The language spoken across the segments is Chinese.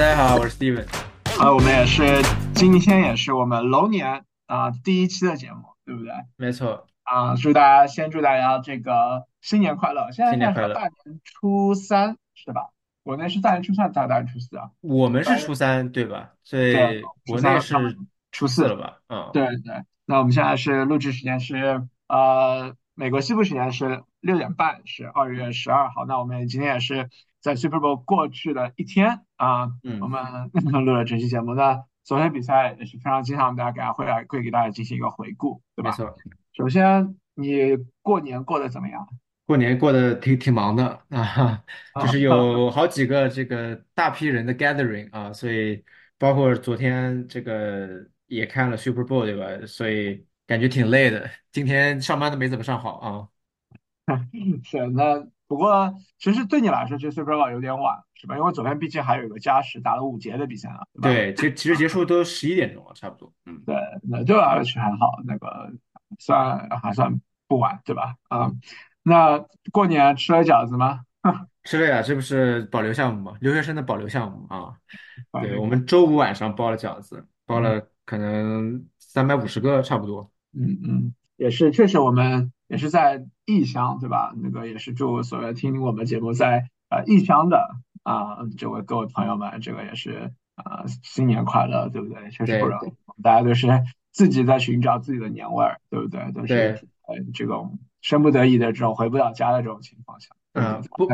大家好，我是 Steven。啊，我们也是今天也是我们龙年啊第一期的节目，对不对？没错，啊，祝大家先祝大家这个新年快乐！现在新年快乐。应该是大年初三是吧？国内是大年初三，大大年初四啊？我们是初三，对吧？所对，以国内是初四。四了吧？嗯，对对，那我们现在是录制时间是呃，美国西部时间是六点半，是二月十二号。那我们今天也是在 Super Bowl 过去的一天啊，我嗯，们 录了这期节目。那昨天比赛也是非常精彩，我们大家给大家会来会给大家进行一个回顾，对吧？没错。首先，你过年过得怎么样过年过得挺挺忙的啊，就啊？是有好几个这个大批人的 gathering 啊，所以包括昨天这个也看了 Super Bowl 对吧？所以感觉挺累的。今天上班都没怎么上好啊。是那不过其实对你来说，这 Super Bowl 有点晚，是吧？因为昨天毕竟还有一个加时打了五节的比赛啊，对其实其实结束都十一点钟了，差不多。嗯。对，那对我来说还好，那个算还算不晚，对吧？啊、那过年吃了饺子吗？吃了呀，这不是保留项目吗？留学生的保留项目啊。对，我们周五晚上包了饺子，包嗯了可能三百五十个差不多。嗯嗯，也是，确实我们也是在异乡，对吧？那个也是祝所有听我们节目在呃异乡的啊、这位各位朋友们，这个也是啊、新年快乐，对不对？确实不容易，大家都是 自己在寻找自己的年味儿，对不对？都是对，呃这种生不得已的这种回不了家的这种情况下，对不对？嗯，不，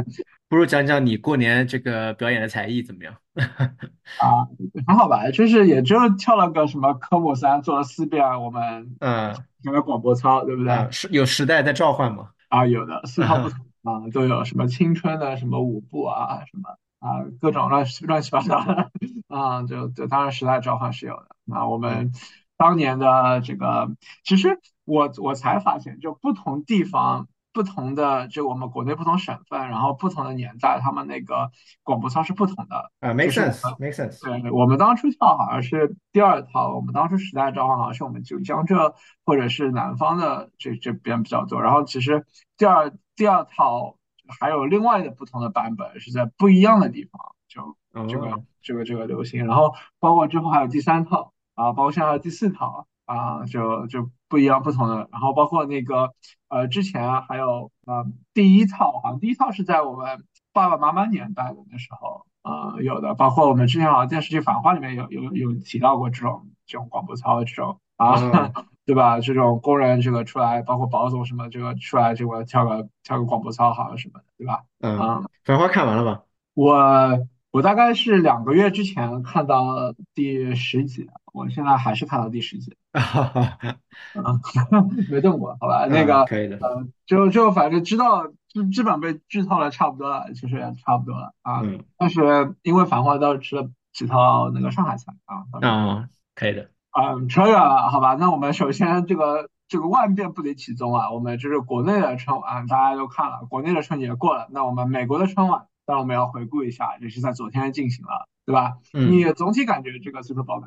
不如讲讲你过年这个表演的才艺怎么样？啊，很好吧，就是也就跳了个什么科目三，做了四遍我们嗯那个广播操，对不对？嗯，是有时代在召唤吗？啊，有的四套不 同啊，都有什么青春的什么舞步啊，什么啊各种乱乱七八糟的啊，就就当然时代召唤是有的。那我嗯们当年的这个，其实我我才发现，就不同地方。不同的，就我们国内不同省份，然后不同的年代，他们那个广播操是不同的。啊，make。sense，make sense。对，我们当初跳好像是第二套，我们当初时代召唤好像是我们就江浙或者是南方的这这边比较多，然后其实第二第二套还有另外的不同的版本是在不一样的地方，就这个哦，这个这个流行，然后包括之后还有第三套啊，包括现在第四套啊，就就不一样不同的，然后包括那个呃之前还有呃第一套，好像第一套是在我们爸爸妈妈年代的那时候。呃，有的，包括我们之前好像电视剧《繁花》里面有有有提到过这种这种广播操的这种啊，哦，对吧？这种工人这个出来，包括保总什么这个出来这个跳个跳个广播操，好像什么的，对吧？嗯，啊、繁花看完了吧？我我大概是两个月之前看到第十集，我现在还是看到第十集，没动过，好吧？那嗯，个可以的。呃，就就反正知道基基本被剧透了差不多了，其实也差不多了啊。嗯，但是因为《繁花》倒是吃了几套那个上海菜啊，倒是啊，可以的。嗯，扯远了，好吧？那我们首先这个这个万变不离其宗啊，我们就是国内的春晚大家都看了，国内的春节过了，那我们美国的春晚，当然我们要回顾一下，也是在昨天进行了，对吧？嗯。你总体感觉这个 Super Bowl 呢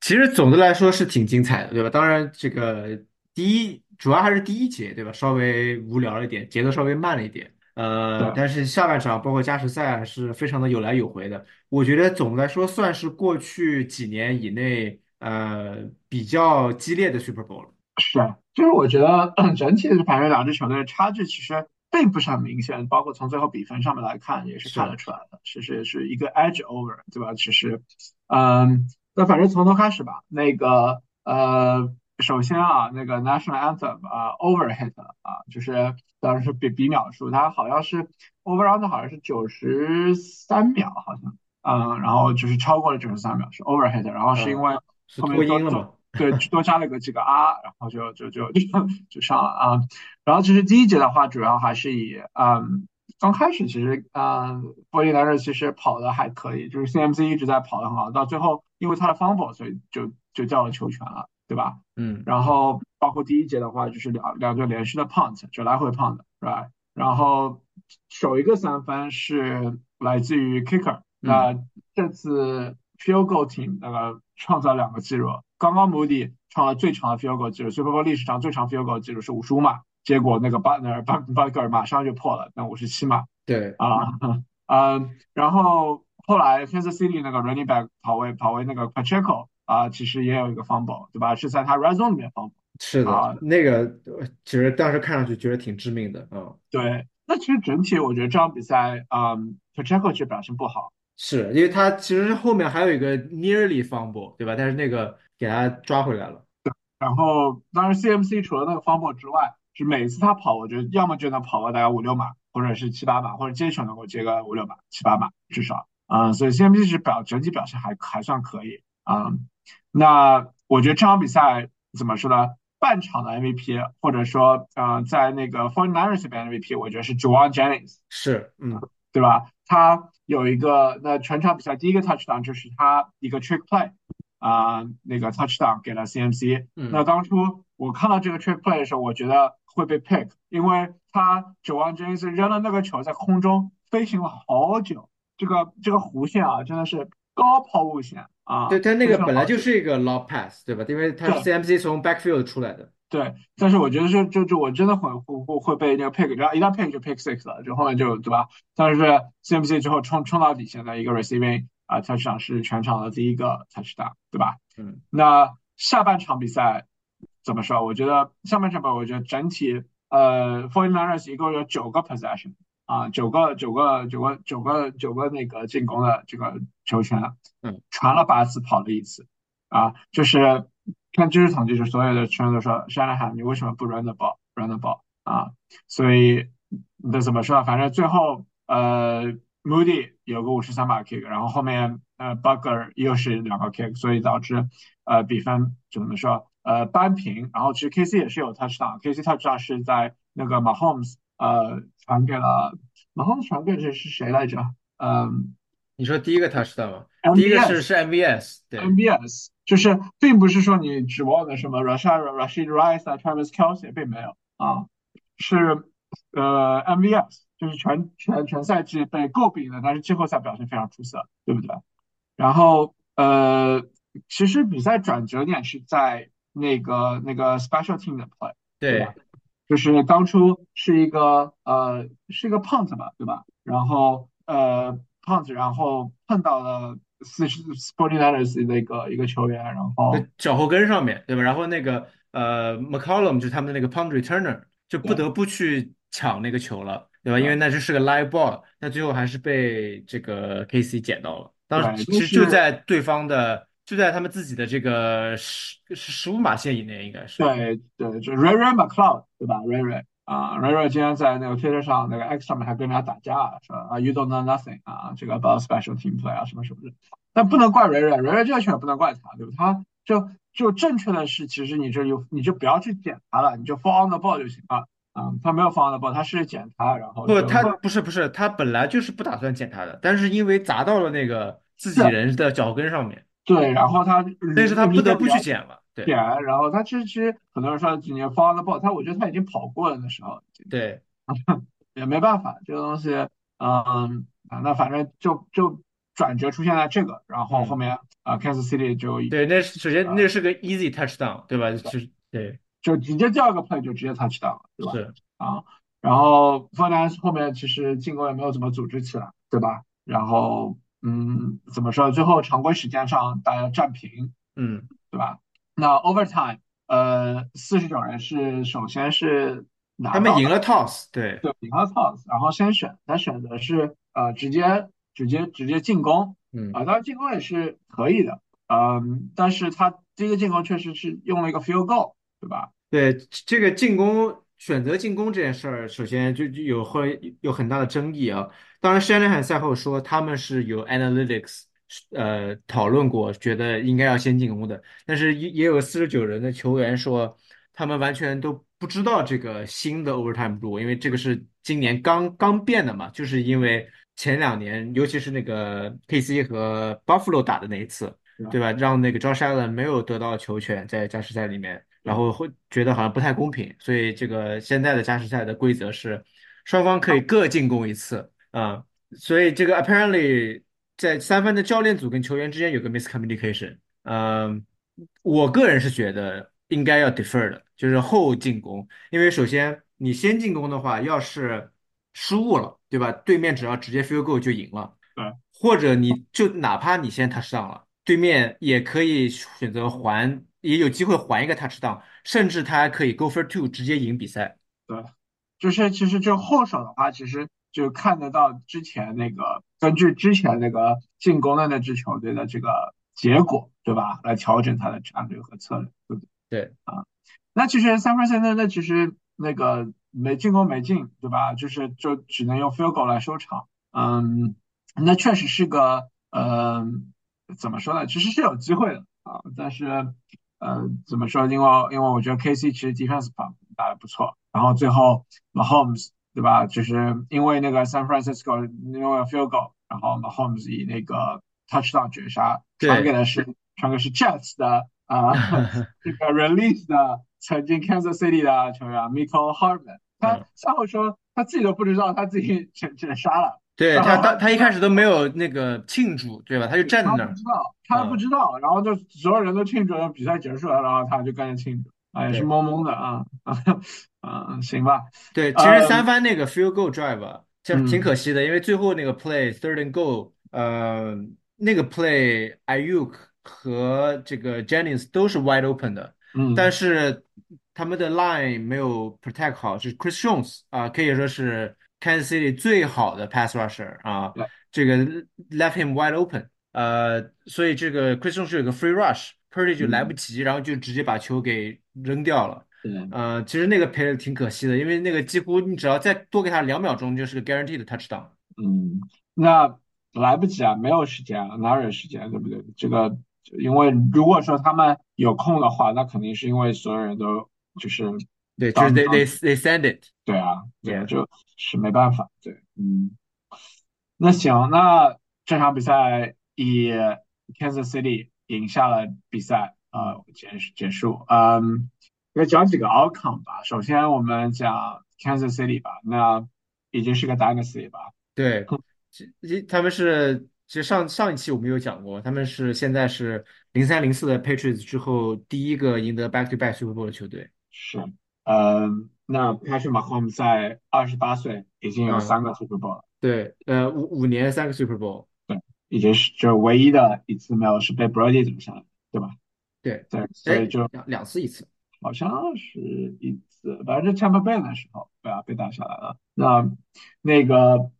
其实总的来说是挺精彩的，对吧？当然，这个第一主要还是第一节，对吧？稍微无聊了一点，节奏稍微慢了一点。呃，但是下半场包括加时赛还是非常的有来有回的。我觉得总的来说算是过去几年以内呃比较激烈的 Super Bowl 了。是，就是我觉得 整体的反正两支球队的差距其实并不是很明显，包括从最后比分上面来看也是看得，出来的，其实是一个 edge over，对吧？其实，嗯，那反正从头开始吧。那个呃，首先啊，那个 national anthem 啊，overhit 啊，就是当时是比比秒数，它好像是 over under 好像是九十三秒，好像，嗯，然后就是超过了九十三秒是 overhit，然后是因嗯，为是后面多多脱音了吗？对多加了个几个 R，，然后就就就就就上了啊。然后其实第一节的话，主要还是以嗯。刚开始其实，嗯，波利南特其实跑的还可以，就是 CMC 一直在跑的很好，到最后因为他的 fumble，所以就就掉了球权了，对吧？嗯然后包括第一节的话，就是两两个连续的 punt，就来回 punt，是吧？然后首一个三分是来自于 kicker，嗯那这次 field goal team 那个创造两个记录，刚刚 Moody 创了最长的 field goal 记录，Super Bowl 历史上最长 field goal 记录是五十五码，结果那个 Butler Butler 马上就破了，那五十七码对，啊，嗯，然后后来 Kansas City 那个 running back 跑位跑位那个 Pacheco 啊，其实也有一个 fumble，对吧？是在他 red zone 里面 fumble 是的，啊，那个呃其实当时看上去觉得挺致命的啊。对。那其实整体我觉得这场比赛，嗯，Pacheco 其实表现不好。是因为他其实后面还有一个 nearly fumble，对吧？但是那个给他抓回来了。然后当然 CMC 除了那个 fumble 之外，是每次他跑，我觉得要么就能跑个大概五六码，或者是七八码，或者接球能够接个五六码、七八码至少。啊、所以 CMC 是表整体表现还还算可以啊、那我觉得这场比赛怎么说呢？半场的 MVP，或者说呃，在那个 49ers 这边 MVP，我觉得是 Juwan Jennings。是，嗯，对吧？他有一个，那全场比赛第一个 touchdown 就是他一个 trick play 啊、那个 touchdown 给了 CMC。嗯那当初我看到这个 trick play 的时候，我觉得会被 pick，因为他九万 James 扔了那个球在空中飞行了好久，这个这个弧线啊，真的是高抛物线啊，对，他那个本来就是一个 lob pass，对吧？因为他是 CMC 从 backfield 出来的。对，但是我觉得就就就我真的会会会会被那个 pick，然后一旦 pick 就 pick six 了，就后面就对吧？但是 CMC 之后冲冲到底线的一个 receiving 啊、touchdown 是全场的第一个 touchdown，对吧？嗯，那下半场比赛怎么说？我觉得下半场吧，我觉得整体呃 49ers 一共有九个 possession 啊，九个九个九个九个九个那个进攻的这个球权，嗯，传了八次，跑了一次。啊，就是看知识统计，就所有的圈都说 Shanahan 你为什么不 run the ball run the ball 啊？所以那怎么说？反正最后呃 Moody 有个五十三码 kick，然后后面呃 Butker 又是两个 kick，所以导致呃比分怎么说呃扳平。然后其实 KC 也是有 touchdown，KC touchdown 是在那个 Mahomes 呃传给了 Mahomes 传给这是谁来着？嗯你说第一个 touchdown 吗？第一个是是 MVS，对，MBS，就是并不是说你指望的什么 Rashad Rashid Rice 啊，Travis Kelce 并没有啊，是呃 MVS，就是全全全赛季被诟病的，但是季后赛表现非常出色，对不对？然后呃，其实比赛转折点是在那个那个 special team 的 play，对对吧？就是当初是一个呃是一个 punt 吧，对吧？然后呃 punt，然后碰到了四十 49ers 的一个一个球员，然后在脚后跟上面，对吧？然后那个呃 McCollum 就是他们的那个 punt returner，就不得不去抢那个球了，对吧？因为那只是个 live ball，那最后还是被这个 KC 捡到了。当时，其实就就是在对方的，就在他们自己的这个十十五码线以内，应该是。对对，就 Ray Ray McLeod 对吧？Ray Ray 啊，Ray Ray 今天在那个 Twitter 上那个 X 上面还跟人家打架了，说啊 You don't know nothing 啊，这个 about special team play 啊什么什么的，但不能怪 Ray Ray，Ray Ray 这个球也不能怪他，对吧？他就就正确的是，其实你这有你就不要去捡他了，你就 fall on the ball 就行了。啊，他没有 fall on the ball，他是捡他，然后不，就他不是不是，他本来就是不打算捡他的，但是因为砸到了那个自己人的脚跟上面，对，然后他但是他不得不去捡。捡了。对点，然后他其实其实很多人说今年 fall on the ball，他我觉得他已经跑过了那时候，对，也没办法，这个东西，嗯啊，那反正就就转折出现在这个，然后后嗯，面啊，Kansas City 就对，那是首先啊那是个 easy touchdown，对吧？就是对，就直接第二个 play 就直接 touchdown 了，对吧？是，啊，然后 f o r t i n e 后面其实进攻也没有怎么组织起来，对吧？然后嗯，怎么说？最后常规时间上大家战平，嗯，对吧？那 overtime，呃，四十九人是首先是拿到。他们赢了 toss，对，对，赢了 toss，然后先选，他选的是呃直接直接直接进攻嗯，啊，当然进攻也是可以的，嗯，但是他第一个进攻确实是用了一个 field goal，对吧？对，这个进攻选择进攻这件事儿，首先就就有会有很大的争议啊。当然，Shanahan 赛后说他们是有 analytics 呃讨论过，觉得应该要先进攻的，但是也也有四十九人的球员说他们完全都不知道这个新的 overtime rule，因为这个是今年刚刚变的嘛，就是因为前两年，尤其是那个 KC 和 Buffalo 打的那一次。对吧？让那个 Josh Allen 没有得到球权在加时赛里面，然后会觉得好像不太公平，所以这个现在的加时赛的规则是双方可以各进攻一次啊，所以这个 apparently 在三分的教练组跟球员之间有个 miscommunication，嗯，我个人是觉得应该要 defer 的，就是后进攻，因为首先你先进攻的话，要是失误了，对吧？对面只要直接 field goal 就赢了。对或者你就哪怕你先 touchdown 了，对面也可以选择还，也有机会还一个 touchdown，甚至他还可以 go for two 直接赢比赛。对，就是其实就后手的话，其实就看得到之前那个根据之前那个进攻的那支球队的这个结果，对吧？来调整他的战略和策略，对不对？对啊，那其实三分线那那其实那个没进攻没进，对吧？就是就只能用 field goal 来收场。嗯，那确实是个嗯、怎么说呢？其实是有机会的啊，但是呃怎么说？因为因为我觉得 KC 其实 defense 打打的不错，然后最后 Mahomes 对吧？就是因为那个 San Francisco 因为 field goal，然后 Mahomes 以那个 touchdown 绝杀传给，的是传给是 Jets 的啊、这个 release 的曾经 Kansas City 的球员 Michael Hardman，他嗯，赛后说他自己都不知道他自己 绝绝杀了，对他他他一开始都没有那个庆祝，对吧？他就站在那儿。不知道，他不嗯，知道，然后就所有人都庆祝，比赛结束了，然后他就跟着庆祝，啊，也是。懵懵的啊啊啊，行吧，对，其实三嗯番那个 field goal drive 啊，其实挺可嗯惜的，因为最后那个 play third and goal，呃，那个 play Ayuk 和这个 Jennings 都是 wide open 的，但嗯是他们的 line 没有 protect 好，就是 Chris Jones 啊、可以说是 Kansas City 最好的 pass rusher 啊，来这个 left him wide open，呃，所以这个 Chris Jones 有个 free rush，Purdy 就来不嗯及，然后就直接把球给扔掉了。对呃，其实那个赔的挺可惜的，因为那个几乎你只要再多给他两秒钟，就是个 guaranteed 的 touchdown。嗯，那来不及啊，没有时间啊，哪有时间，对不对？这个因为如果说他们有空的话，那肯定是因为所有人都就是对，就是当 they they they send it。对啊对啊就是没办法，对，嗯。那行，那这场比赛以 Kansas City 赢下了比赛，嗯，呃，结结束。嗯，来讲几个 outcome 吧。首先我们讲 Kansas City 吧，那已经是个 dynasty 吧。对，他们是其实上上一期我们有讲过，他们是现在是零三零四的 Patriots 之后第一个赢得 back to back Super Bowl 的球队。是，嗯，那 Patrick Mahomes 在二十八岁已经有嗯，三个 Super Bowl 了，对，呃，五五年三个 Super Bowl。对，已经是就唯一的一次没有是被 Brady 走下来的，对吧？对，对，所以哎，就两两次一次。好像是一次，反正是 Tampa Bay 的时候，对啊，被打下来了。那那个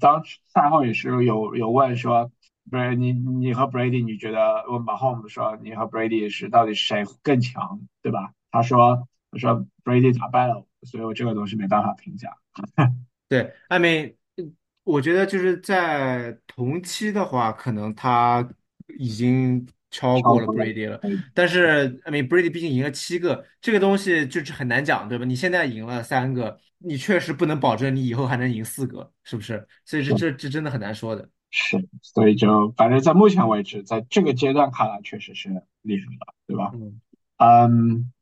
当时赛后也是有有问说，不是你你和 Brady，你觉得问 Mahomes 说你和 Brady 是到底谁更强，对吧？他说他说 Brady 打败了我，所以我这个东西没办法评价。对，I mean，我觉得就是在同期的话，可能他已经超过了 Brady 了。但是，I mean Brady 毕竟赢了七个，这个东西就是很难讲，对吧？你现在赢了三个，你确实不能保证你以后还能赢四个，是不是？所以这是这这真的很难说的。是，所以就反正在目前为止，在这个阶段看来，确实是厉害了，对吧？嗯，嗯，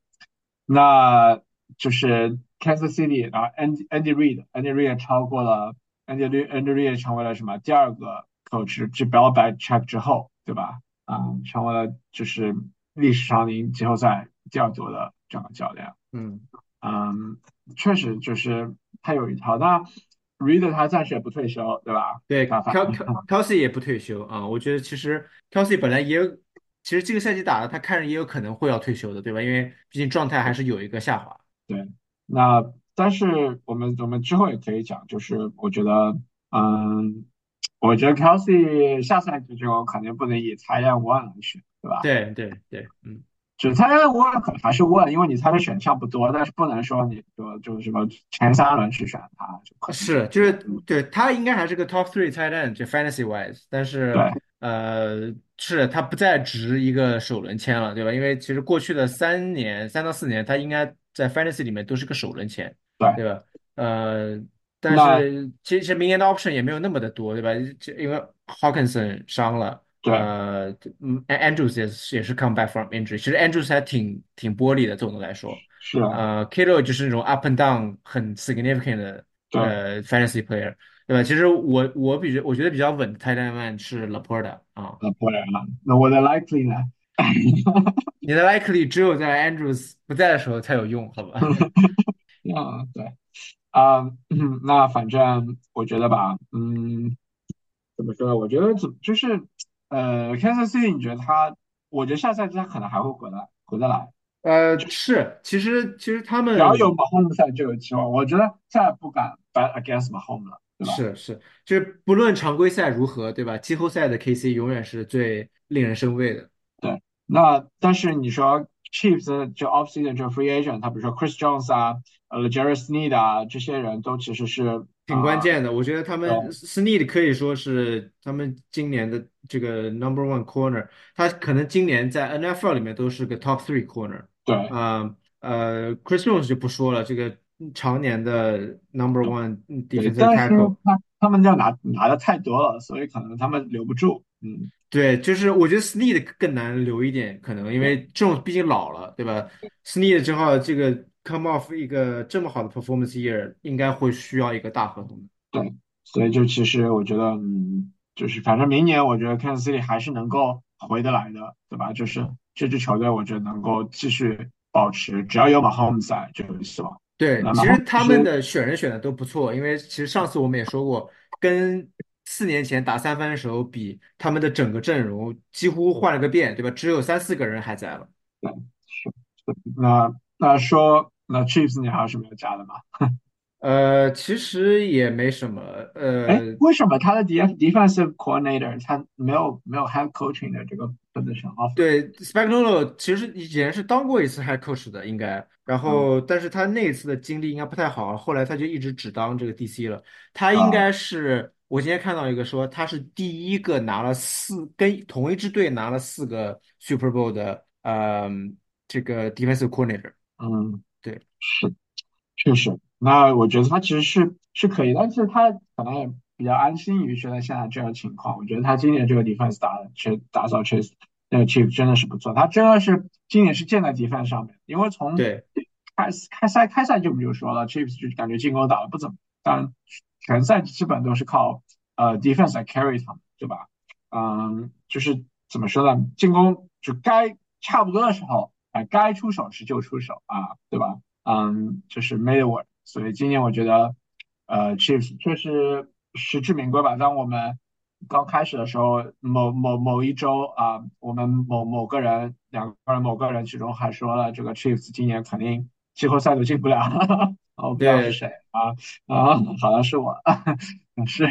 那就是 Kansas City，然后 Andy Andy Reid，Andy Reid 超过了 Andy Reid Andy Reid 成为了什么第二个 coach，继 Belichick 之后，对吧？啊、成为了就是历史上赢季后赛第二多的这样的教练。嗯，嗯，确实就是他有一套。那 Reader 他暂时也不退休，对吧？对 Kelsey 也不退休啊。我觉得其实 Kelsey 本来也有，其实这个赛季打的，他看着也有可能会要退休的，对吧？因为毕竟状态还是有一个下滑。对，那但是我们我们之后也可以讲，就是我觉得，嗯，我觉得 Kelsey 下赛季就肯定不能以裁员 one 来选，对吧？对对对，嗯。只裁员 one 可能还是 one，因为你裁的选项不多，但是不能说你说就是什么前三轮去选他，是，就是对他应该还是个 top three tight end，就 fantasy wise，但是对呃，是他不再值一个首轮签了，对吧？因为其实过去的三年，三到四年，他应该在 fantasy 里面都是个首轮签，对，对吧？呃，但那是其实明年的 option 也没有那么的多，对吧？就因为 Hawkinson 伤了，对呃，嗯，Andrews 也是也是 come back from injury，其实 Andrews 还挺挺玻璃的，总的来说。是啊，呃，Kittle 就是那种 up and down 很 significant 的，呃 fantasy player，对吧？其实我我比较我觉得比较稳的 tight end man 是 Laporta 啊，那不然了，那我的 likely 呢？你的 likely 只有在 Andrews 不在的时候才有用，好吧？啊，对。啊、嗯那反正我觉得吧，嗯，怎么说呢？我觉得怎就是，呃，Kansas City，你觉得他？我觉得下赛季他可能还会回来，回得来。呃，是，其实其实他们只要有们 Mahomes 在就有希望。我觉得再也不敢 bet against Mahomes 了，对吧？是是，就是不论常规赛如何，对吧？季后赛的 KC 永远是最令人生畏的。对。那但是你说 Chiefs 就 offseason 就 free agent，他比如说 Chris Jones 啊，呃 j a r e s Sneed 啊，这些人都其实是挺关啊、键的，我觉得他们 Snead 可以说是他们今年的这个 number one corner，他可能今年在 NFL 里面都是个 top three corner。对啊呃，Chris Jones 就不说了，这个常年的 number one 对，defensive tackle。他他们要拿拿的太多了，所以可能他们留不住。嗯，对，就是我觉得 Snead 更难留一点，可能因对为这种毕竟老了，对吧？Snead 正好这个 come off 一个这么好的 performance year，应该会需要一个大合同的。对，所以就其实我觉得，嗯，就是反正明年我觉得 Kansas City 还是能够回得来的，对吧？就是这支球队，我觉得能够继续保持，只要有马 h 姆在就有希望。对，其实他们的选人选的都不错，因为其实上次我们也说过，跟四年前打三番的时候比，他们的整个阵容几乎换了个遍，对吧？只有三四个人还在了。对，是是。那那说那 Chiefs 你还有什么要加的吗？呃，其实也没什么，哎，呃，为什么他的 def defensive coordinator 他没有没有 head coaching 的这个 position？对 s p a g n o l o 其实以前是当过一次 head coach 的，应该，然嗯后但是他那一次的经历应该不太好，后来他就一直只当这个 DC 了。他应啊该是我今天看到一个说他是第一个拿了四跟同一支队拿了四个 Super Bowl 的，呃，这个 defensive coordinator。嗯，对是。确实，那我觉得他其实是是可以，但是他可能也比较安心于现在现在这样的情况。我觉得他今年这个 defense 打的确打造确实，那个 Chief 真的是不错，他真的是今年是建在 defense 上面，因为从对开开赛开赛就不就说了，Chiefs 就感觉进攻打的不怎么，但全赛基本都是靠呃 defense 来 carry 他们，对吧？嗯，就是怎么说呢，进攻就该差不多的时候，哎、该出手时就出手啊，对吧？嗯，就是 made work。所以今年我觉得，呃，Chiefs 确实实至名归吧。当我们刚开始的时候，某某某一周啊，我们某某个人、两个人、某个人其中还说了，这个 Chiefs 今年肯定季后赛都进不了。我不知道是谁啊啊，好像是我，是。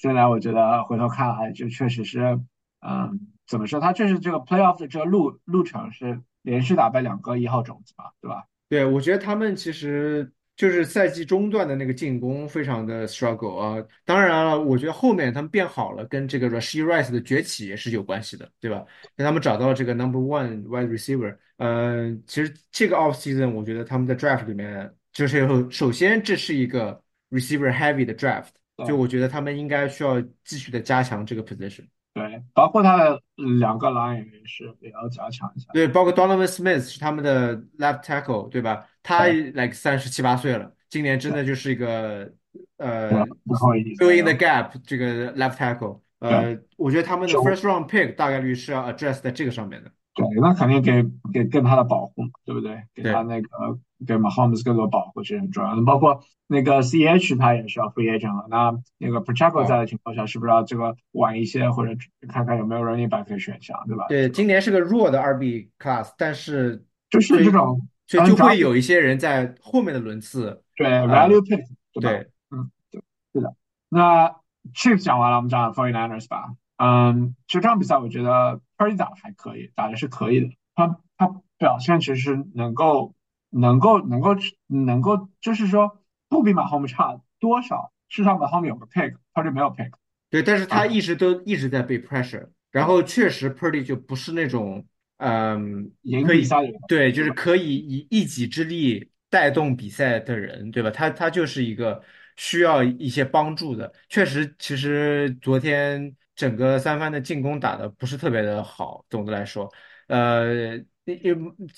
现在我觉得回头看来，就确实是，嗯，怎么说？他确实这个 playoff 的这个路路程是连续打败两个一号种子嘛，对吧？对，我觉得他们其实就是赛季中段的那个进攻非常的 struggle 啊。当然了，我觉得后面他们变好了，跟这个 Rashid Rice 的崛起也是有关系的，对吧？跟他们找到了这个 number one wide receiver。呃，其实这个 off season 我觉得他们在 draft 里面就是有首先这是一个 receiver heavy 的 draft，就。我觉得他们应该需要继续的加强这个 position。对，包括他的两个狼演员是也要加强一下。对，包括 Donovan Smith 是他们的 left tackle，对吧？他 like 三十七八岁了，今年真，的就是一个，呃 fill 前 in the gap 这个 left tackle，呃，我觉得他们的 first round pick 大概率是要 address 在这个上面的。对，那肯定给给更他的保护嘛，对不对？给他那个给 Mahomes 更多保护是很重要的。包括那个 CH 他也是要 free agent 了，那那个 Pacheco 在啊，的情况下，是不是要这个晚一些，或者看看有没有 running back 选项，对吧？对，今年是个弱的二 B class，但是就是这种所以就会有一些人在后面的轮次，对呃，value pick，对吧？对嗯，对，是的。那 Chiefs 讲完了，我们讲 49ers 吧。嗯，就这场比赛，我觉得 Purdy 打的还可以，打的是可以的。他他表现其实能够能够能够能够，就是说不比马 h 差多少。至少马 h 有个 pick，Purdy 没有 pick 对，但是啊。他一直都一直在被 pressure，然，后确实 Purdy 就不是那种，嗯，赢可以，比赛的人，对，就？是可以以一己之力带动比赛的人，对吧？他他就是一个需要一些帮助的。确实，其实昨天整个三番的进攻打的不是特别的好，总的来说，呃，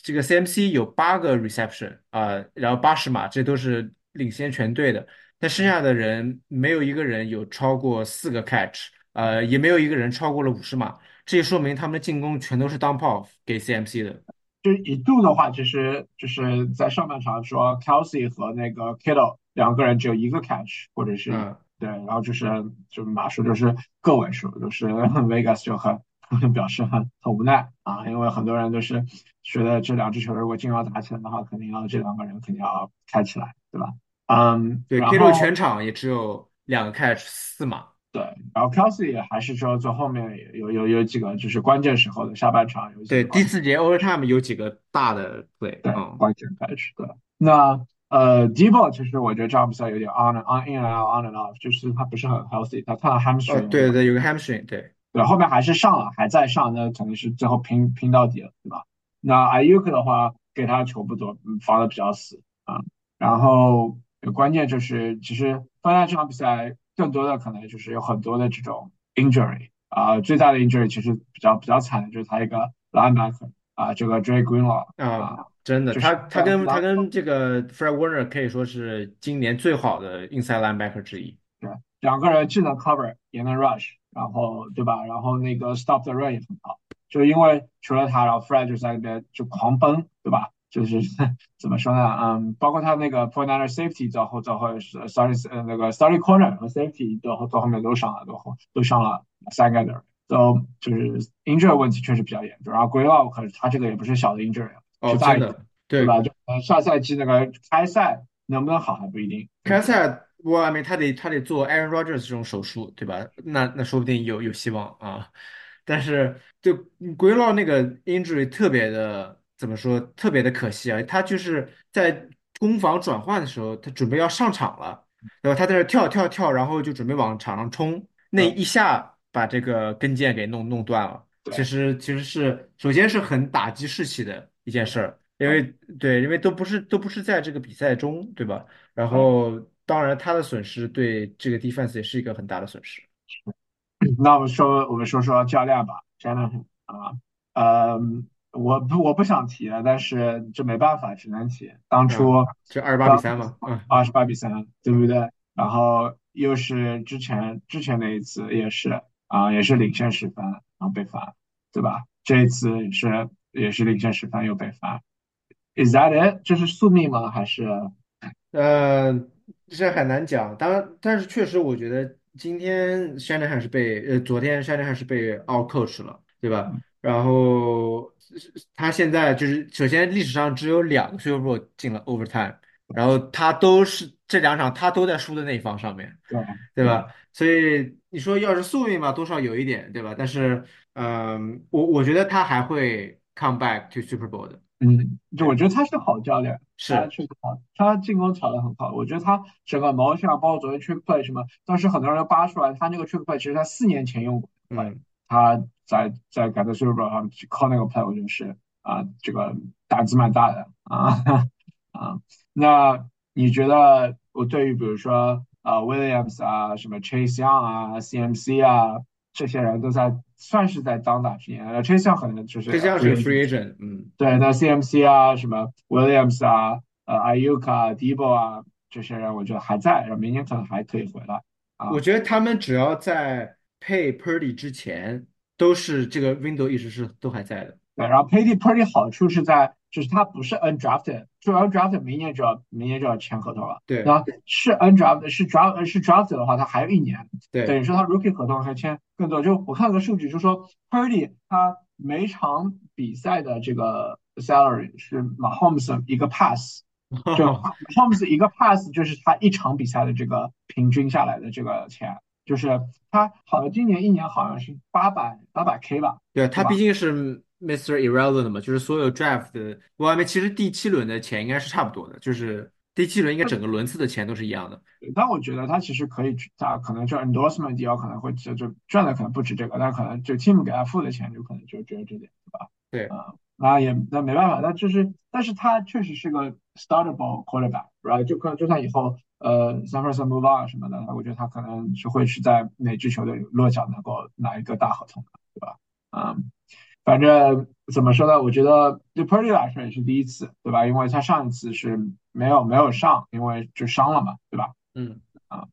这个 CMC 有八个 reception 啊、然后八十码，这都是领先全队的。但剩下的人没有一个人有超过四个 catch，呃，也没有一个人超过了五十码，这也说明他们的进攻全都是 dump off 给 CMC 的。就是一度的话，其实就是在上半场说 Kelsey 和那个 Kittle 两个人只有一个 catch，或者是嗯，对，然后就是就码数就是个位数，就是 Vegas 就很表示很很无奈啊，因为很多人都是觉得这两支球如果真要打起来的话，肯定要这两个人肯定要开起来，对吧？嗯，对然 k i 后全场也只有两个 catch 四码。对，然后 Kelsey 也还是说在后面有有有几个就是关键时候的下半场对，第四节 overtime 有几个大的对嗯，关键开始对。那呃 d e b o 其实我觉得这场比赛有点 on and on in and out on and off，就是他不是很 healthy，他他的哦，hamstring 对？对对，有个 hamstring，对，对，后面还是上了，还在上，那肯定是最后拼拼到底了，对吧？那 Ayuk 的话，给他的球不多，嗯防的比较死啊。然后关键就是，其实放在这场比赛，更多的可能就是有很多的这种 injury 啊，最大的 injury 其实比较比较惨的就是他一个 linebacker 啊，这个 Dre Greenlaw 啊，啊，真的，就是他他跟他跟这个 Fred Warner 可以说是今年最好的 inside linebacker 之一。对，两个人既能 cover 也能 rush，然后对吧？然后那个 stop the run 也很好，就因为除了他，然后 Fred 就在那边就狂奔，对吧？就是 怎么说呢？嗯，包括他那个 point niner safety 最后最后是 sorry 呃那个 sorry corner 和 safety 最后到后面都上了，都都上了三个人，都就是 injury 问题确实比较严重。然后 g r e e l 可是他这个也不是小的 injury，哦，是大一点，真的，对，吧？就呃下赛季那个开赛能不能好还不一定？开赛我外面他得他得做 Aaron Rodgers 这种手术，对吧？那那说不定有有希望啊。但是就 g r e e l 那个 injury 特别的怎么说，特别的可惜啊。他就是在攻防转换的时候，他准备要上场了，对吧？他在这跳跳跳，然后就准备往场上冲，那一下把这个跟腱给弄弄断了。其实其实是首先是很打击士气的一件事儿，因为对对，因为都不是都不是在这个比赛中，对吧？然对。后当然他的损失对这个 defense 也是一个很大的损失。那我们说，我们说说教练吧，真的很啊，呃，我不我不想提了，但是这没办法，只能提。当初嗯，这二十八比当三嘛，嗯，二十八比三，对不对？然后又是之前之前那一次也是啊，也是领先十分，然后被罚，对吧？这一次也是也是领先十分又被罚，Is that it？这是宿命吗？还是呃，这很难讲。当然，但是确实，我觉得今天山德汉是被呃，昨天山德汉是被 out coach 了，对吧？然后他现在就是首先历史上只有两个 Super Bowl 进了 overtime，然后他都是这两场他都在输的那一方上面。对对？对吧？所以你说要是宿命嘛，多少有一点，对吧？但是，嗯、我我觉得他还会 come back to Super Bowl 的。嗯，就我，觉得他是好教练，他是，确实好，他进攻炒得很好。我觉得他整个毛线啊，包括昨天 trick play 什么，当时很多人都扒出来，他那个 trick play 其实他四年前用过嗯，他在在改的 Super Bowl 上去靠那个 play，我觉得是啊、这个胆子蛮大的啊啊。那你觉得我对于比如说啊、Williams 啊，什么 Chase Young 啊，CMC 啊，这些人都在算是在当打之年，呃，Chase Young 可能就是这像是个 free free agent。agent，嗯。对，那 CMC 啊，什么 Williams 啊，呃，Ayuk 啊，Debo 啊，这些人我觉得还在，然后明年可能还可以回来啊。我觉得他们只要在配 Purdy 之前，都是这个 window 一直是都还在的。对，然后 Purdy Purdy 好处是在，就是他不是 undrafted，就 undrafted 明年就要明年就要签合同了。对然后是 undrafted 是 draft 是 drafted 的话，他还有一年，对等，于说他 rookie 合同还签更多。就我看了个数据，就说 Purdy 他每场比赛的这个 salary 是 Mahomes 一个 pass。就 Mahomes 一个 pass 就是他一场比赛的这个平均下来的这个钱，就是他好像今年一年好像是八百八百 K 吧，对，他毕竟是 Mr. Irrelevant 嘛，就是所有 draft 的，我外面其实第七轮的钱应该是差不多的，就是第七轮应该整个轮次的钱都是一样的。但我觉得他其实可以，他可能就 endorsement deal 可能会就就赚的可能不止这个，但可能就 team 给他付的钱就可能就只有这点，对吧？对，啊、那也那没办法，那就是，但是他确实是个 startable quarterback，right？就可能就算以后呃 San Francisco move on 什么的，我觉得他可能是会是在哪支球队落脚能够拿一个大合同的，对吧？嗯，反正怎么说呢？我觉得对 Purdy 来说也是第一次，对吧？因为他上一次是没有没有上，因为就伤了嘛，对吧？嗯。啊，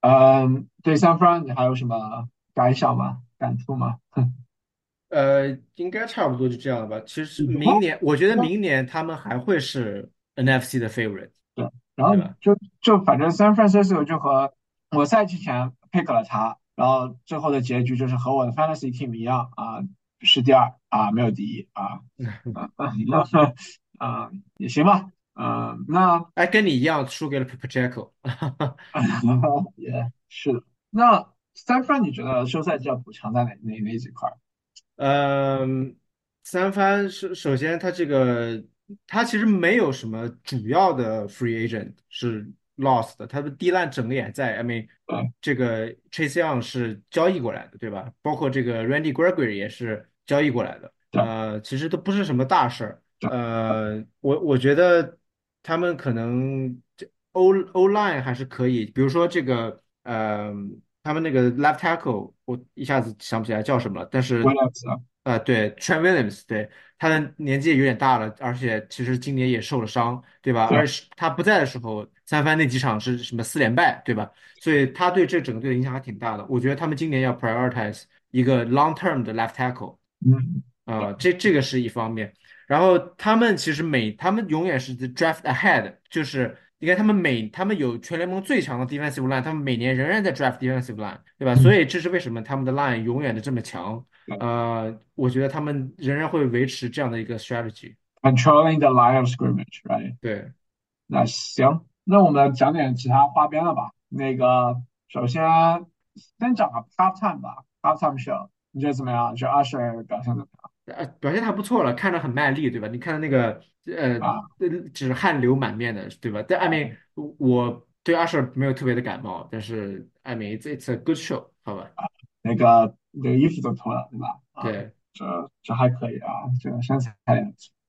嗯，对 San Fran 你还有什么感想吗？感触吗？呃，应该差不多就这样了吧。其实明年，我觉得明年他们还会是 NFC 的 favorite，对，然后？就就反正 San Francisco 就和我赛季前 pick 了他，然后最后的结局就是和我的 fantasy team 一样啊，是第二啊，没有第一啊，啊啊，也行吧，嗯，那哎，跟你一样输给了 Pacheco。也是的。那三番你觉得休赛季要补强在哪哪哪几块儿？嗯，三番首首先，他这个他其实没有什么主要的 free agent 是 lost 的，他的 D line 整个也在，I mean，对这个 Chase Young 是交易过来的，对吧？包括这个 Randy Gregory 也是交易过来的，呃，其实都不是什么大事儿。呃，我我觉得他们可能这 O O line 还是可以，比如说这个，呃，他们那个 left tackle，我一下子想不起来叫什么了，但是，威廉斯呃，对，Trent Williams，对，他的年纪也有点大了，而且其实今年也受了伤，对吧？对，而且他不在的时候，三番那几场是什么四连败，对吧？所以他对这整个队的影响还挺大的。我觉得他们今年要 prioritize 一个 long term 的 left tackle。嗯，啊、这这个是一方面。然后他们其实每他们永远是 draft ahead，就是你看他们每他们有全联盟最强的 defensive line，他们每年仍然在 draft defensive line，对吧？所嗯，以这是为什么他们的 line 永远的这么强。呃，我觉得他们仍然会维持这样的一个 strategy。，controlling the line of scrimmage，right？对，那行，那我们讲点其他花边了吧。那个，首先先讲个 halftime 吧，halftime show，你觉得怎么样？就 Usher 表现怎么呃，表现还不错了，看着很卖力，对吧？你看那个呃，样啊？呃只汗流满面的，对吧？但艾米，我对阿 s 没有特别的感冒，但是艾米，it's a good show，好吧？那个那个衣服都脱了，对吧？啊，对，这这还可以啊，这个身材。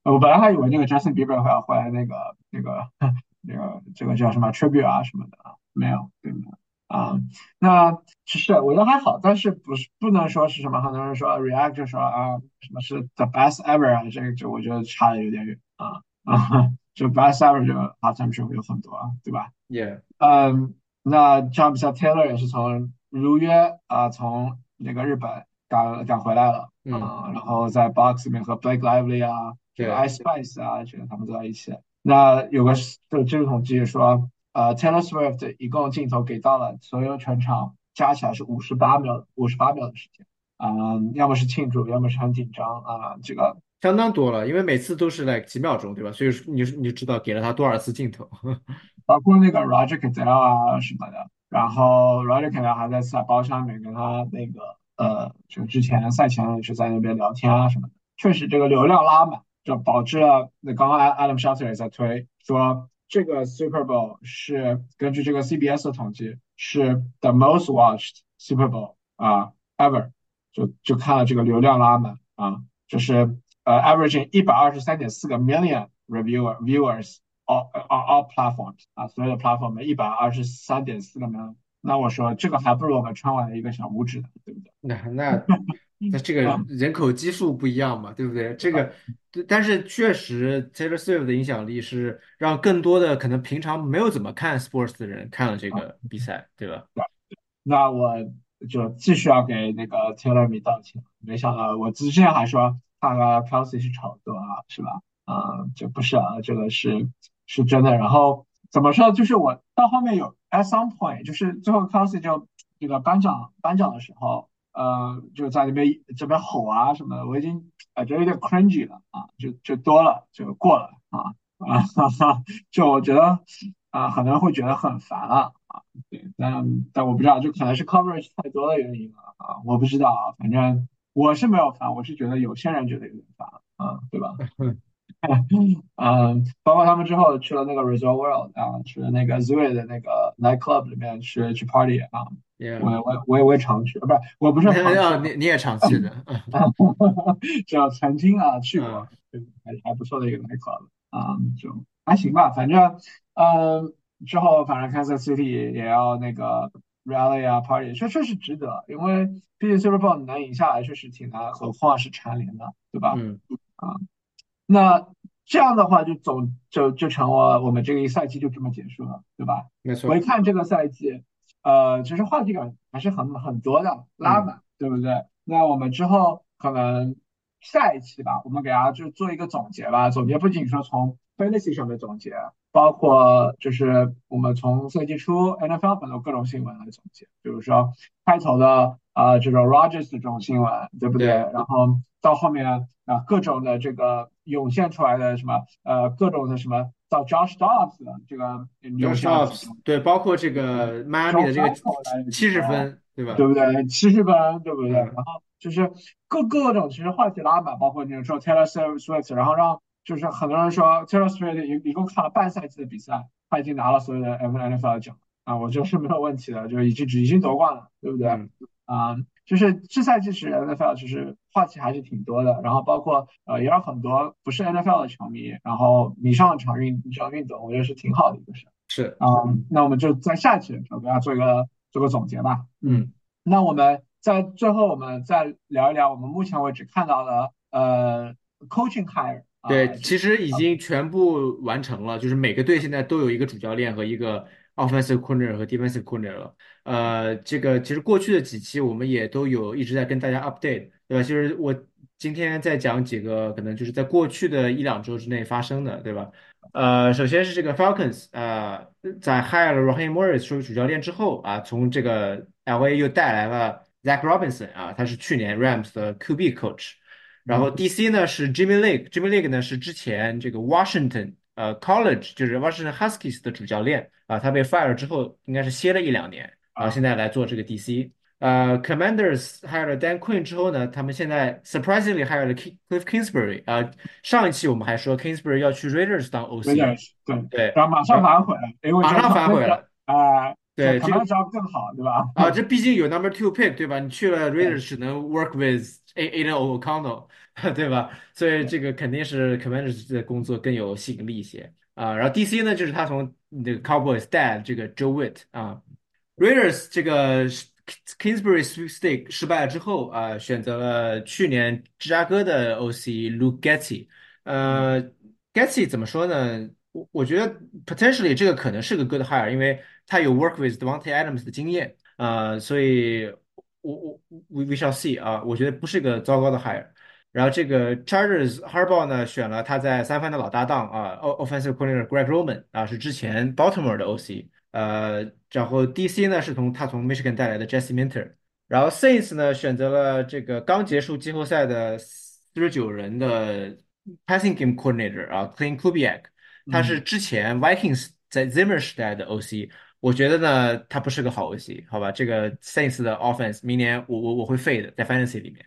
我本来还以为那个 Justin Bieber 会要回来那个那个 那个这个叫什么 tribute 啊什么的啊，没有，对吗？啊，那其实我觉得还好，但是不是不能说是什么，很多人说 React 就说啊什么是 the best ever 啊，这个就我觉得差的有点远啊啊，就 best ever 这个 halftime show 有很多啊，对吧？？Yeah，嗯，那这样比赛，Taylor 也是从如约啊、从那个日本赶赶回来了嗯，啊、然后在 Box 里面和 Blake Lively 啊，这个对，Ice Spice 啊，这个他们都在一起。那有个就这个统计说，呃，Taylor Swift 一共镜头给到了所有全场加起来是五十八秒，五十八秒的时间啊、要么是庆祝，要么是很紧张啊、这个相当多了，因为每次都是来几秒钟，对吧？所以说你你就知道给了他多少次镜头。包括那个 Roger Goodell 啊什么的，然后 Roger Goodell 还在赛包厢里面跟他那个呃，就之前赛前也是在那边聊天啊什么的，确实这个流量拉满，就导致了那刚刚 Adam Schefter 也在推说这个 Super Bowl 是根据这个 CBS 的统计是 the most watched Super Bowl 啊 ever，就就看了这个流量拉满啊，就是呃 averaging 一百二十三点四个 million reviewer viewers。all all all platforms 啊，所有的 platform 一百二十三点四个 million，那我说这个还不如我们春晚的一个小拇指呢，对不对？那那那这个啊，人口基数不一样嘛，对不对？这个，对但是确实 Taylor Swift 的影响力是让更多的可能平常没有怎么看 sports 的人看了这个比赛，对吧？那我就继续要给那个 Taylor 米道歉，没想到我之前还说他和 Kelsey 是炒作啊，是吧？啊、这不是啊，这个是是真的。然后怎么说？就是我到后面有 at some point，就是最后 Kelsey 就这个颁奖颁奖的时候，呃，就在那边这边吼啊什么的，我已经感觉有点 cringy 了啊，就就多了，就过了啊啊，哈哈，就我觉得啊，很多人会觉得很烦了啊，对，但但我不知道，就可能是 coverage 太多的原因了啊，我不知道啊，反正我是没有烦，我是觉得有些人觉得有点烦啊，对吧？嗯，包括他们之后去了那个 Resort World 啊，去了那个 Zui 的那个 night club 里面去去 party 啊，我 Yeah，我我也我也常去，啊不是我不是常去啊，你你也常去的，啊，就曾经啊去嗯过，还还不错的一个 night club 啊，就还行吧，反正嗯之后反正 Kansas City 也要那个 rally 啊 party，确确实值得，因为毕竟 Super Bowl 能赢下来确实挺难，何况是蝉联的，对吧？嗯，啊。那这样的话就总就就成了我们这个一赛季就这么结束了，对吧？没错，我一看这个赛季，呃，其实话题感还是很很多的，拉嗯，满，对不对？那我们之后可能下一期吧，我们给大家就做一个总结吧。总结不仅说从 fantasy 上面总结，包括就是我们从赛季初 NFL 很多各种新闻来总结，比如说开头的啊、呃这种 Rogers 的这种新闻，对不对？对然后到后面啊、各种的这个涌现出来的什么呃各种的什么到 Josh Dobbs 的这个 Josh Dobbs，对，包括这个迈阿密的这个七十分，对吧？对不对？七十分，对不对？然嗯后就是各各种其实话题拉满，包括你说 Taylor Swift，然后让就是很多人说 Taylor Swift 一一共看了半赛季的比赛，他已经拿了所有的 NFL 奖啊，我觉得是没有问题的，就已经已经夺冠了，对不对？嗯啊、就是这赛季是 NFL，其实话题还是挺多的，然后包括呃也有很多不是 NFL 的球迷，然后迷上了场运这场运动，我觉得是挺好的一个事。是，嗯，那我们就在下一期的时候给大家做一个做个总结吧。嗯，那我们在最后我们再聊一聊我们目前为止看到的呃 coaching hire 啊，对，其实已经全部完成了，就是每个队现在都有一个主教练和一个 offensive coordinator 和 defensive coordinator 了。呃，这个其实过去的几期我们也都有一直在跟大家 update，对吧？就是我今天再讲几个可能就是在过去的一两周之内发生的，对吧？呃，首先是这个 Falcons，呃，在 hire 了 Raheem Morris 作为主教练之后啊，从这个 LA 又带来了 Zach Robinson 啊，他是去年 Rams 的 QB coach。然后 DC 呢是 Jimmy Lake，Jimmy Lake 呢是之前这个 Washington 呃 College 就是 Washington Huskies 的主教练啊，他被 fire 之后应该是歇了一两年，然后现在来做这个 DC。呃，Commanders hire 了 Dan Quinn 之后呢，他们现在 surprisingly hire 了 Cliff Kingsbury 啊、上一期我们还说 Kingsbury 要去 Raiders 当 OC，Raiders 对，对，然后马上反悔了，因为马上反悔了，啊，对，这个可能要更好，对吧？啊，这毕竟有 number two pick，对吧？你去了 Raiders 只能 work with A Aiden O'Connell，对吧？所以这个肯定是 Commanders 的工作更有吸引力一些啊。然后 DC 呢，就是他从那个 Cowboys 带这个 Joe Witt 啊，Raiders 这个 Kingsbury sweepstake 失败了之后啊，选择了去年芝加哥的 OC Luke Getty 呃，Getty 怎么说呢？我我觉得 potentially 这个可能是个 good hire，因为他有 work with Devontae Adams 的经验，呃，所以我我 we we shall see 啊，我觉得不是个糟糕的 hire。然后这个 Chargers Harbaugh 呢选了他在三番的老搭档啊，O-，offensive coordinator Greg Roman 啊，是之前 Baltimore 的 OC，呃，然后 DC 呢是从他从 Michigan 带来的 Jesse Minter，然后 Saints 呢选择了这个刚结束季后赛的四十九人的 passing game coordinator 啊，Clint Kubiak。他是嗯之前 Vikings 在 Zimmer 时代的 OC，我觉得呢，它不是个好游戏好吧？这个 Saints 的 offense 明年我我我会废的，在 Fantasy 里面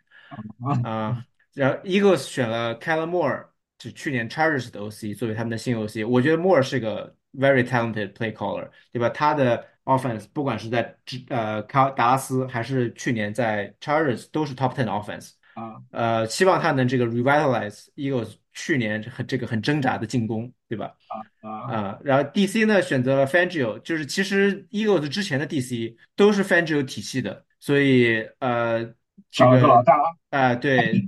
啊、然后 Eagles 选了 Kellen Moore，就去年 Chargers 的 OC 作为他们的新 OC，我觉得 Moore 是个 very talented play caller，对吧？他的 offense 不管是在芝呃卡达拉斯还是去年在 Chargers 都是 top ten offense。啊呃，希望他能这个 revitalize Eagles 去年很这个很挣扎的进攻，对吧？啊啊、然后 DC 呢选择了 Fangio，就是其实 Eagles 之前的 DC 都是 Fangio 体系的，所以呃，这找个老大，啊、对，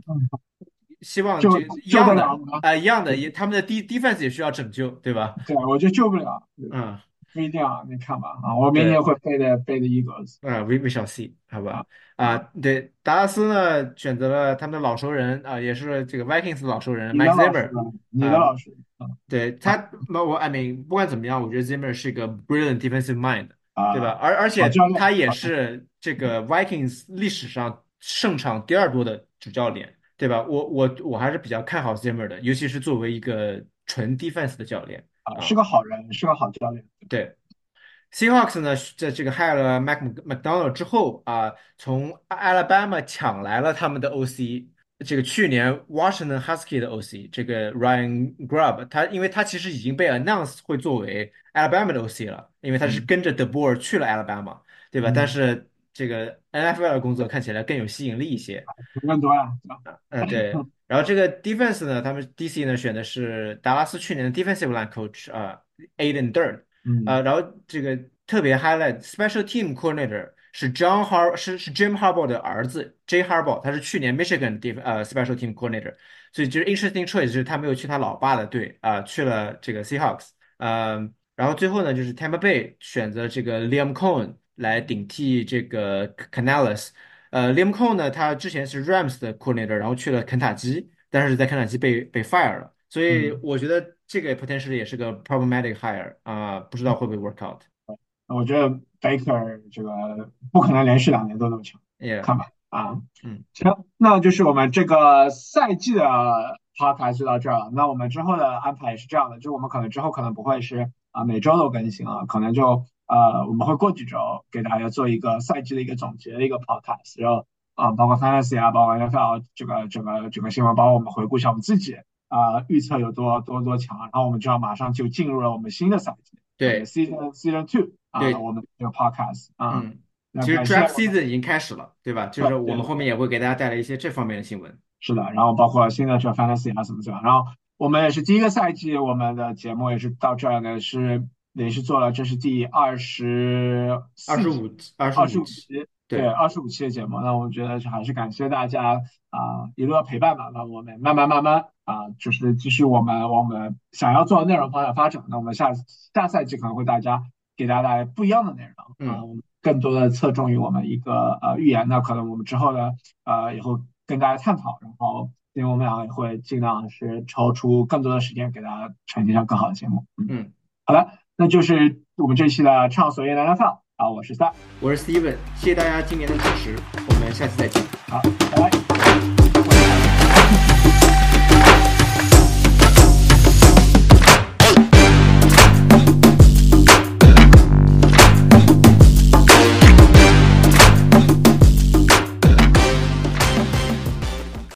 希望就一样的？啊、一样的，也他们的 D defense 也需要拯救，对吧？对，我就救不了，嗯不一定啊，你看吧啊，我明对。年会背的背的 Eagles 啊，we we shall see，好啊吧？啊，对，达拉斯呢选择了他们的老熟人啊，也是这个 Vikings 的老熟人 Mike Zimmer 呢？你的啊，老师啊对他，那我 I mean，不管怎么样，我觉得 Zimmer 是一个 brilliant defensive mind，对吧？啊，而而且他也好是这个 Vikings 历史上胜场第二多的主教练，对吧？我我我还是比较看好 Zimmer 的，尤其是作为一个纯 defense 的教练啊，是啊，个好人，是个好教练对。Seahawks 呢，在这个 hire 了 Mac McDonald 之后啊，从 Alabama 抢来了他们的 OC，这个去年 Washington Husky 的 OC，这个 Ryan Grubb，他因为他其实已经被 announce 会作为 Alabama 的 OC 了，因为他是嗯跟着 DeBoer 去了 Alabama，对吧？但嗯，是这个 NFL 的工作看起来更有吸引力一些。更多呀，是吧？呃，对。然后这个 defense 呢，他们 DC 呢选的是达拉斯去年的 defensive line coach 啊、Aiden Dern，嗯呃，然后这个特别 highlight special team coordinator 是 John Har 是是 Jim Harbaugh 的儿子 J Harbaugh，他是去年 Michigan 的 def 呃 special team coordinator，所以就是 interesting choice，就是他没有去他老爸的队啊、去了这个 Seahawks，呃，然后最后呢就是 Tampa Bay 选择这个 Liam Cohen 来顶替这个 Canales。呃，Liam Cohen 呢，他之前是 Rams 的 coordinator，然后去了肯塔基，但是在肯塔基被被 fire 了，所以嗯我觉得这个 potentially 也是个 problematic hire 啊、不知道会不会 work out。我觉得 Baker 这个不可能连续两年都那么强，Yeah，看吧啊。嗯，行，那就是我们这个赛季的 podcast 就到这儿了。那我们之后的安排也是这样的，就我们可能之后可能不会是啊每周都更新了，可能就呃我们会过几周给大家做一个赛季的一个总结的一个 podcast，然后啊包括 fantasy 啊，包括 NFL 这个整个整个新闻，包括我们回顾一下我们自己啊预测有多多多强，然后我们就要马上就进入了我们新的赛季，对，season season two 啊，对我们这个 podcast 啊。嗯，其实 draft season 已经开始了，对吧？就是我们后面也会给大家带来一些这方面的新闻。是的，然后包括新的这 fantasy 啊什么什么，然后我们也是第一个赛季，我们的节目也是到这儿呢，是也是做了，这是第二十二十五二二十十五期，对。对，二十五期的节目，那我觉得还是感谢大家啊、一路的陪伴吧，那我们慢慢慢慢啊、就是继续我们往我们想要做的内容方向发展，那我们下下赛季可能会大家给大家带来不一样的内容啊、嗯。我们更多的侧重于我们一个呃预言，那可能我们之后呢呃以后跟大家探讨，然后因为我们俩也会尽量是抽出更多的时间给大家呈现上更好的节目。嗯，嗯，好的，那就是我们这期的畅所欲言的 NFL 啊，我是三，我是 Steven，谢谢大家今年的支持，我们下期再见。好，拜拜。